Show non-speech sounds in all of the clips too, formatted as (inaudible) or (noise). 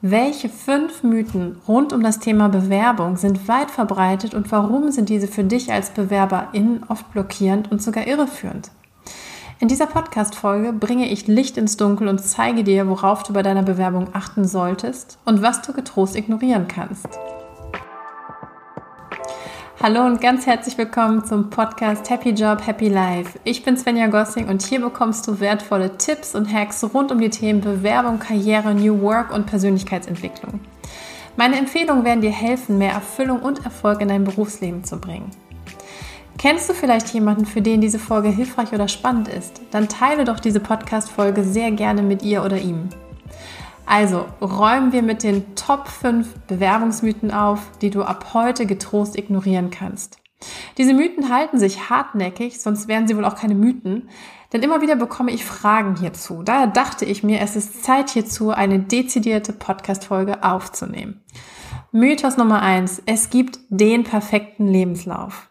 Welche fünf Mythen rund um das Thema Bewerbung sind weit verbreitet und warum sind diese für dich als Bewerberin oft blockierend und sogar irreführend? In dieser Podcast-Folge bringe ich Licht ins Dunkel und zeige dir, worauf du bei deiner Bewerbung achten solltest und was du getrost ignorieren kannst. Hallo und ganz herzlich willkommen zum Podcast Happy Job, Happy Life. Ich bin Svenja Gossing und hier bekommst du wertvolle Tipps und Hacks rund um die Themen Bewerbung, Karriere, New Work und Persönlichkeitsentwicklung. Meine Empfehlungen werden dir helfen, mehr Erfüllung und Erfolg in dein Berufsleben zu bringen. Kennst du vielleicht jemanden, für den diese Folge hilfreich oder spannend ist? Dann teile doch diese Podcast-Folge sehr gerne mit ihr oder ihm. Also räumen wir mit den Top 5 Bewerbungsmythen auf, die du ab heute getrost ignorieren kannst. Diese Mythen halten sich hartnäckig, sonst wären sie wohl auch keine Mythen, denn immer wieder bekomme ich Fragen hierzu. Daher dachte ich mir, es ist Zeit hierzu, eine dezidierte Podcast-Folge aufzunehmen. Mythos Nummer 1. Es gibt den perfekten Lebenslauf.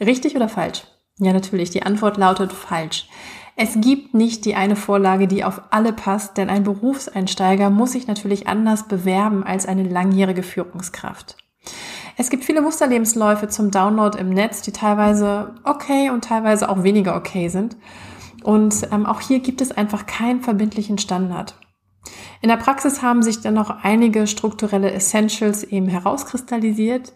Richtig oder falsch? Ja, natürlich. Die Antwort lautet falsch. Es gibt nicht die eine Vorlage, die auf alle passt, denn ein Berufseinsteiger muss sich natürlich anders bewerben als eine langjährige Führungskraft. Es gibt viele Musterlebensläufe zum Download im Netz, die teilweise okay und teilweise auch weniger okay sind. Und ähm, auch hier gibt es einfach keinen verbindlichen Standard. In der Praxis haben sich dann noch einige strukturelle Essentials eben herauskristallisiert,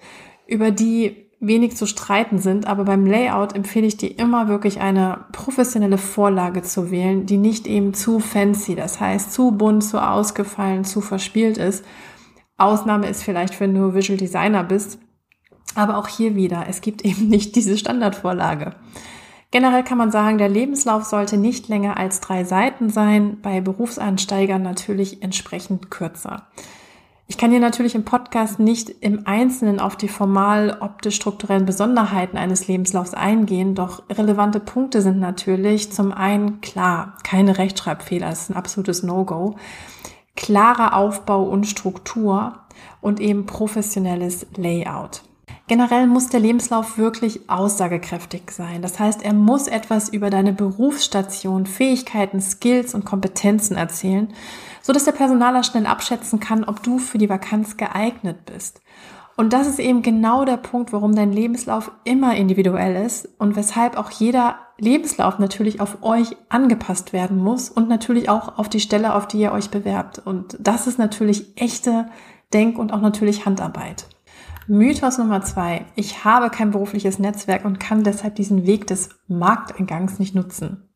über die wenig zu streiten sind, aber beim Layout empfehle ich dir immer wirklich eine professionelle Vorlage zu wählen, die nicht eben zu fancy, das heißt zu bunt, zu ausgefallen, zu verspielt ist. Ausnahme ist vielleicht, wenn du Visual Designer bist. Aber auch hier wieder, es gibt (laughs) eben nicht diese Standardvorlage. Generell kann man sagen, der Lebenslauf sollte nicht länger als drei Seiten sein, bei Berufseinsteigern natürlich entsprechend kürzer. Ich kann hier natürlich im Podcast nicht im Einzelnen auf die formal optisch-strukturellen Besonderheiten eines Lebenslaufs eingehen, doch relevante Punkte sind natürlich zum einen klar, keine Rechtschreibfehler, das ist ein absolutes No-Go, klarer Aufbau und Struktur und eben professionelles Layout. Generell muss der Lebenslauf wirklich aussagekräftig sein. Das heißt, er muss etwas über deine Berufsstation, Fähigkeiten, Skills und Kompetenzen erzählen so dass der Personaler schnell abschätzen kann, ob du für die Vakanz geeignet bist. Und das ist eben genau der Punkt, warum dein Lebenslauf immer individuell ist und weshalb auch jeder Lebenslauf natürlich auf euch angepasst werden muss und natürlich auch auf die Stelle, auf die ihr euch bewerbt. Und das ist natürlich echte Denk- und auch natürlich Handarbeit. Mythos Nummer zwei. Ich habe kein berufliches Netzwerk und kann deshalb diesen Weg des Markteingangs nicht nutzen.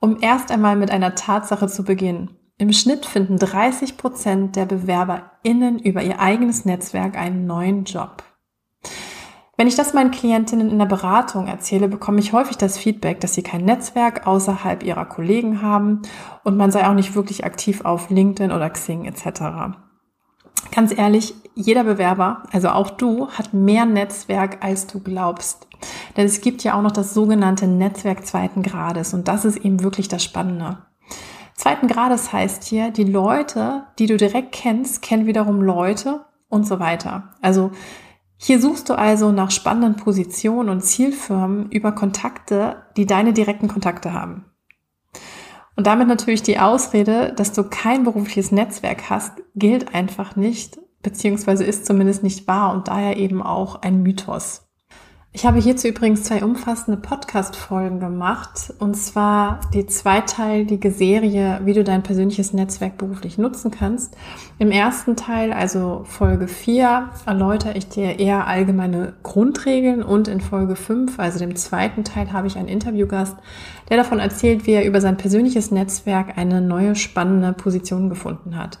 Um erst einmal mit einer Tatsache zu beginnen. Im Schnitt finden 30 Prozent der BewerberInnen über ihr eigenes Netzwerk einen neuen Job. Wenn ich das meinen Klientinnen in der Beratung erzähle, bekomme ich häufig das Feedback, dass sie kein Netzwerk außerhalb ihrer Kollegen haben und man sei auch nicht wirklich aktiv auf LinkedIn oder Xing etc. Ganz ehrlich, jeder Bewerber, also auch du, hat mehr Netzwerk, als du glaubst. Denn es gibt ja auch noch das sogenannte Netzwerk zweiten Grades und das ist eben wirklich das Spannende. Zweiten Grades heißt hier, die Leute, die du direkt kennst, kennen wiederum Leute und so weiter. Also hier suchst du also nach spannenden Positionen und Zielfirmen über Kontakte, die deine direkten Kontakte haben. Und damit natürlich die Ausrede, dass du kein berufliches Netzwerk hast, gilt einfach nicht, beziehungsweise ist zumindest nicht wahr und daher eben auch ein Mythos. Ich habe hierzu übrigens zwei umfassende Podcast-Folgen gemacht. Und zwar die zweiteilige Serie, wie du dein persönliches Netzwerk beruflich nutzen kannst. Im ersten Teil, also Folge 4, erläutere ich dir eher allgemeine Grundregeln. Und in Folge 5, also dem zweiten Teil, habe ich einen Interviewgast, der davon erzählt, wie er über sein persönliches Netzwerk eine neue spannende Position gefunden hat.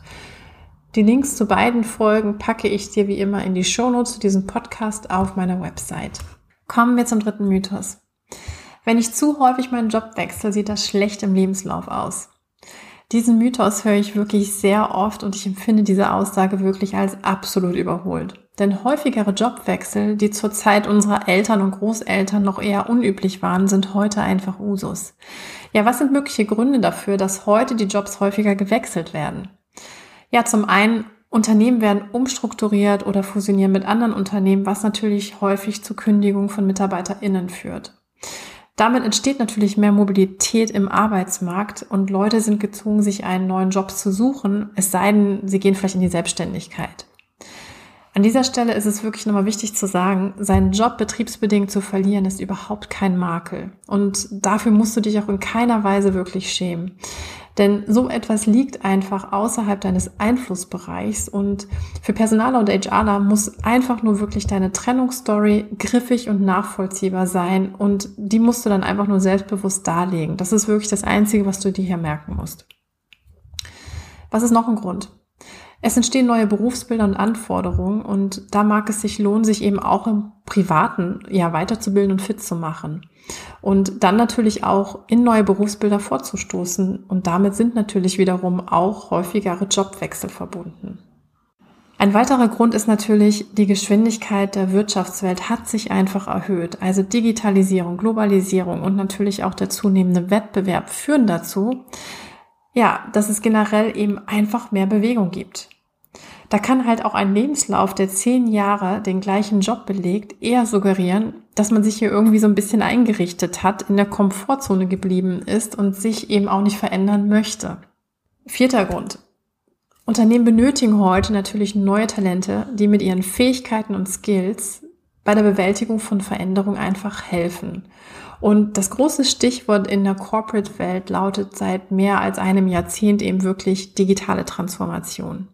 Die Links zu beiden Folgen packe ich dir wie immer in die Shownotes zu diesem Podcast auf meiner Website. Kommen wir zum dritten Mythos. Wenn ich zu häufig meinen Job wechsle, sieht das schlecht im Lebenslauf aus. Diesen Mythos höre ich wirklich sehr oft und ich empfinde diese Aussage wirklich als absolut überholt. Denn häufigere Jobwechsel, die zur Zeit unserer Eltern und Großeltern noch eher unüblich waren, sind heute einfach Usus. Ja, was sind mögliche Gründe dafür, dass heute die Jobs häufiger gewechselt werden? Ja, zum einen Unternehmen werden umstrukturiert oder fusionieren mit anderen Unternehmen, was natürlich häufig zur Kündigung von MitarbeiterInnen führt. Damit entsteht natürlich mehr Mobilität im Arbeitsmarkt und Leute sind gezwungen, sich einen neuen Job zu suchen, es sei denn, sie gehen vielleicht in die Selbstständigkeit. An dieser Stelle ist es wirklich nochmal wichtig zu sagen, seinen Job betriebsbedingt zu verlieren ist überhaupt kein Makel. Und dafür musst du dich auch in keiner Weise wirklich schämen. Denn so etwas liegt einfach außerhalb deines Einflussbereichs und für Personaler und HRler muss einfach nur wirklich deine Trennungsstory griffig und nachvollziehbar sein und die musst du dann einfach nur selbstbewusst darlegen. Das ist wirklich das Einzige, was du dir hier merken musst. Was ist noch ein Grund? Es entstehen neue Berufsbilder und Anforderungen und da mag es sich lohnen, sich eben auch im Privaten ja weiterzubilden und fit zu machen. Und dann natürlich auch in neue Berufsbilder vorzustoßen. Und damit sind natürlich wiederum auch häufigere Jobwechsel verbunden. Ein weiterer Grund ist natürlich, die Geschwindigkeit der Wirtschaftswelt hat sich einfach erhöht. Also Digitalisierung, Globalisierung und natürlich auch der zunehmende Wettbewerb führen dazu, ja, dass es generell eben einfach mehr Bewegung gibt. Da kann halt auch ein Lebenslauf, der zehn Jahre den gleichen Job belegt, eher suggerieren, dass man sich hier irgendwie so ein bisschen eingerichtet hat, in der Komfortzone geblieben ist und sich eben auch nicht verändern möchte. Vierter Grund. Unternehmen benötigen heute natürlich neue Talente, die mit ihren Fähigkeiten und Skills bei der Bewältigung von Veränderung einfach helfen. Und das große Stichwort in der Corporate-Welt lautet seit mehr als einem Jahrzehnt eben wirklich digitale Transformation.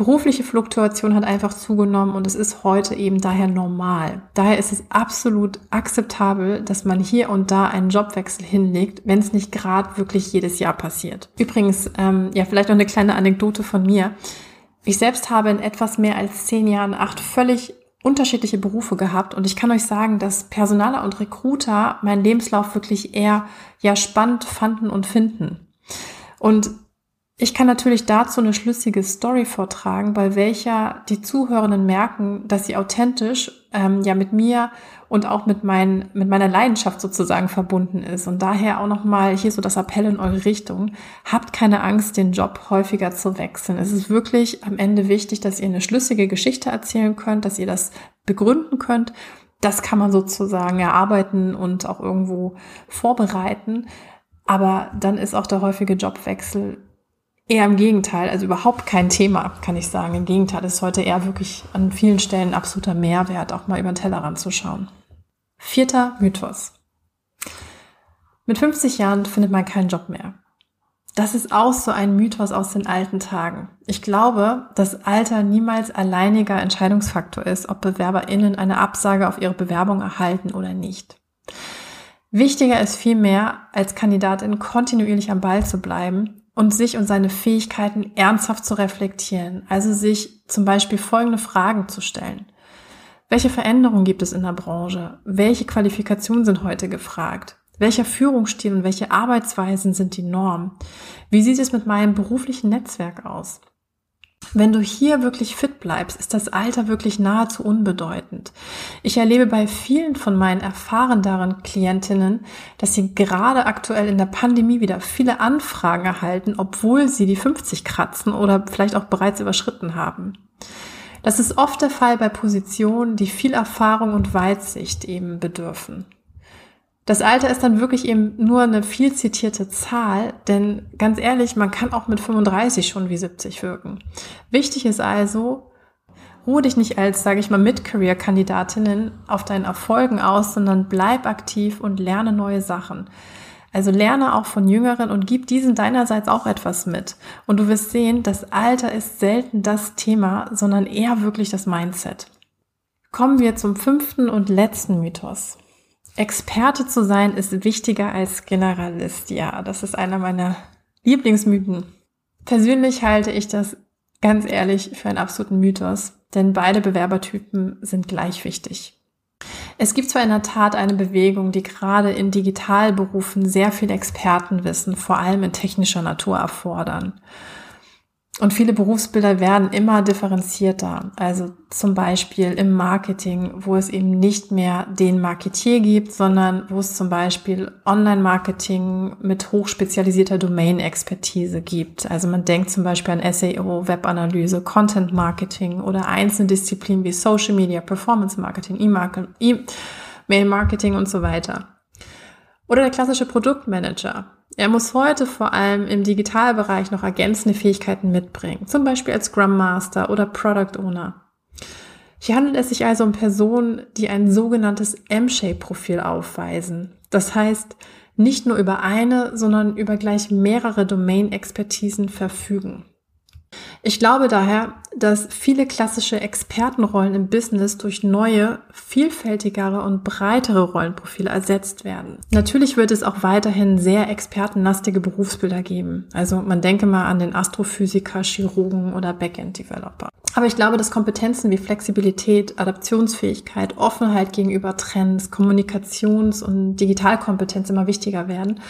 Berufliche Fluktuation hat einfach zugenommen und es ist heute eben daher normal. Daher ist es absolut akzeptabel, dass man hier und da einen Jobwechsel hinlegt, wenn es nicht gerade wirklich jedes Jahr passiert. Übrigens, ähm, ja, vielleicht noch eine kleine Anekdote von mir. Ich selbst habe in etwas mehr als zehn Jahren acht völlig unterschiedliche Berufe gehabt und ich kann euch sagen, dass Personaler und Recruiter meinen Lebenslauf wirklich eher ja spannend fanden und finden. Und ich kann natürlich dazu eine schlüssige Story vortragen, bei welcher die Zuhörenden merken, dass sie authentisch ähm, ja mit mir und auch mit, mein, mit meiner Leidenschaft sozusagen verbunden ist. Und daher auch nochmal hier so das Appell in eure Richtung. Habt keine Angst, den Job häufiger zu wechseln. Es ist wirklich am Ende wichtig, dass ihr eine schlüssige Geschichte erzählen könnt, dass ihr das begründen könnt. Das kann man sozusagen erarbeiten und auch irgendwo vorbereiten. Aber dann ist auch der häufige Jobwechsel Eher im Gegenteil, also überhaupt kein Thema, kann ich sagen. Im Gegenteil, ist heute eher wirklich an vielen Stellen absoluter Mehrwert, auch mal über den Tellerrand zu schauen. Vierter Mythos. Mit 50 Jahren findet man keinen Job mehr. Das ist auch so ein Mythos aus den alten Tagen. Ich glaube, dass Alter niemals alleiniger Entscheidungsfaktor ist, ob BewerberInnen eine Absage auf ihre Bewerbung erhalten oder nicht. Wichtiger ist vielmehr, als Kandidatin kontinuierlich am Ball zu bleiben und sich und seine Fähigkeiten ernsthaft zu reflektieren. Also sich zum Beispiel folgende Fragen zu stellen. Welche Veränderungen gibt es in der Branche? Welche Qualifikationen sind heute gefragt? Welcher Führungsstil und welche Arbeitsweisen sind die Norm? Wie sieht es mit meinem beruflichen Netzwerk aus? Wenn du hier wirklich fit bleibst, ist das Alter wirklich nahezu unbedeutend. Ich erlebe bei vielen von meinen erfahreneren Klientinnen, dass sie gerade aktuell in der Pandemie wieder viele Anfragen erhalten, obwohl sie die 50 kratzen oder vielleicht auch bereits überschritten haben. Das ist oft der Fall bei Positionen, die viel Erfahrung und Weitsicht eben bedürfen. Das Alter ist dann wirklich eben nur eine viel zitierte Zahl, denn ganz ehrlich, man kann auch mit 35 schon wie 70 wirken. Wichtig ist also, ruhe dich nicht als, sage ich mal, Mid-Career-Kandidatinnen auf deinen Erfolgen aus, sondern bleib aktiv und lerne neue Sachen. Also lerne auch von Jüngeren und gib diesen deinerseits auch etwas mit. Und du wirst sehen, das Alter ist selten das Thema, sondern eher wirklich das Mindset. Kommen wir zum fünften und letzten Mythos. Experte zu sein ist wichtiger als Generalist. Ja, das ist einer meiner Lieblingsmythen. Persönlich halte ich das ganz ehrlich für einen absoluten Mythos, denn beide Bewerbertypen sind gleich wichtig. Es gibt zwar in der Tat eine Bewegung, die gerade in Digitalberufen sehr viel Expertenwissen, vor allem in technischer Natur, erfordern. Und viele Berufsbilder werden immer differenzierter. Also zum Beispiel im Marketing, wo es eben nicht mehr den Marketier gibt, sondern wo es zum Beispiel Online-Marketing mit hochspezialisierter Domain-Expertise gibt. Also man denkt zum Beispiel an SEO, Webanalyse, Content-Marketing oder einzelne Disziplinen wie Social Media, Performance-Marketing, E-Mail-Marketing und so weiter. Oder der klassische Produktmanager. Er muss heute vor allem im Digitalbereich noch ergänzende Fähigkeiten mitbringen, zum Beispiel als Scrum Master oder Product Owner. Hier handelt es sich also um Personen, die ein sogenanntes M-Shape-Profil aufweisen. Das heißt, nicht nur über eine, sondern über gleich mehrere Domain-Expertisen verfügen. Ich glaube daher, dass viele klassische Expertenrollen im Business durch neue, vielfältigere und breitere Rollenprofile ersetzt werden. Natürlich wird es auch weiterhin sehr expertenlastige Berufsbilder geben. Also man denke mal an den Astrophysiker, Chirurgen oder Backend-Developer. Aber ich glaube, dass Kompetenzen wie Flexibilität, Adaptionsfähigkeit, Offenheit gegenüber Trends, Kommunikations- und Digitalkompetenz immer wichtiger werden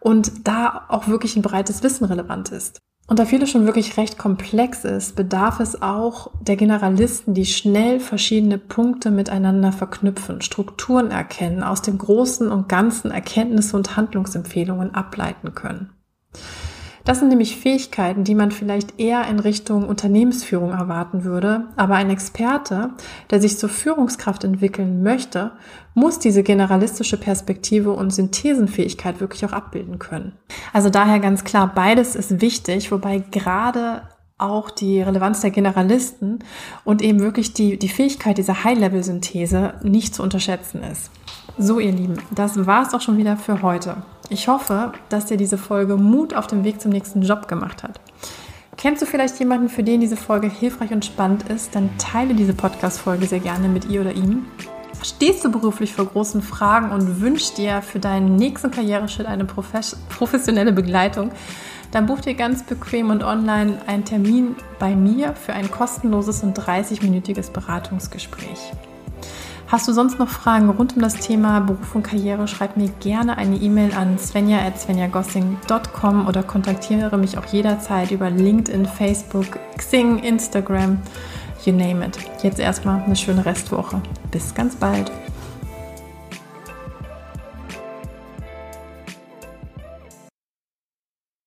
und da auch wirklich ein breites Wissen relevant ist. Und da vieles schon wirklich recht komplex ist, bedarf es auch der Generalisten, die schnell verschiedene Punkte miteinander verknüpfen, Strukturen erkennen, aus dem Großen und Ganzen Erkenntnisse und Handlungsempfehlungen ableiten können. Das sind nämlich Fähigkeiten, die man vielleicht eher in Richtung Unternehmensführung erwarten würde. Aber ein Experte, der sich zur Führungskraft entwickeln möchte, muss diese generalistische Perspektive und Synthesenfähigkeit wirklich auch abbilden können. Also daher ganz klar, beides ist wichtig, wobei gerade auch die Relevanz der Generalisten und eben wirklich die, die Fähigkeit dieser High-Level-Synthese nicht zu unterschätzen ist. So, ihr Lieben, das war es auch schon wieder für heute. Ich hoffe, dass dir diese Folge Mut auf dem Weg zum nächsten Job gemacht hat. Kennst du vielleicht jemanden, für den diese Folge hilfreich und spannend ist? Dann teile diese Podcast-Folge sehr gerne mit ihr oder ihm. Stehst du beruflich vor großen Fragen und wünschst dir für deinen nächsten Karriereschritt eine professionelle Begleitung? Dann buch dir ganz bequem und online einen Termin bei mir für ein kostenloses und 30-minütiges Beratungsgespräch. Hast du sonst noch Fragen rund um das Thema Beruf und Karriere, schreib mir gerne eine E-Mail an svenja.svenjagossing.com oder kontaktiere mich auch jederzeit über LinkedIn, Facebook, Xing, Instagram, you name it. Jetzt erstmal eine schöne Restwoche. Bis ganz bald.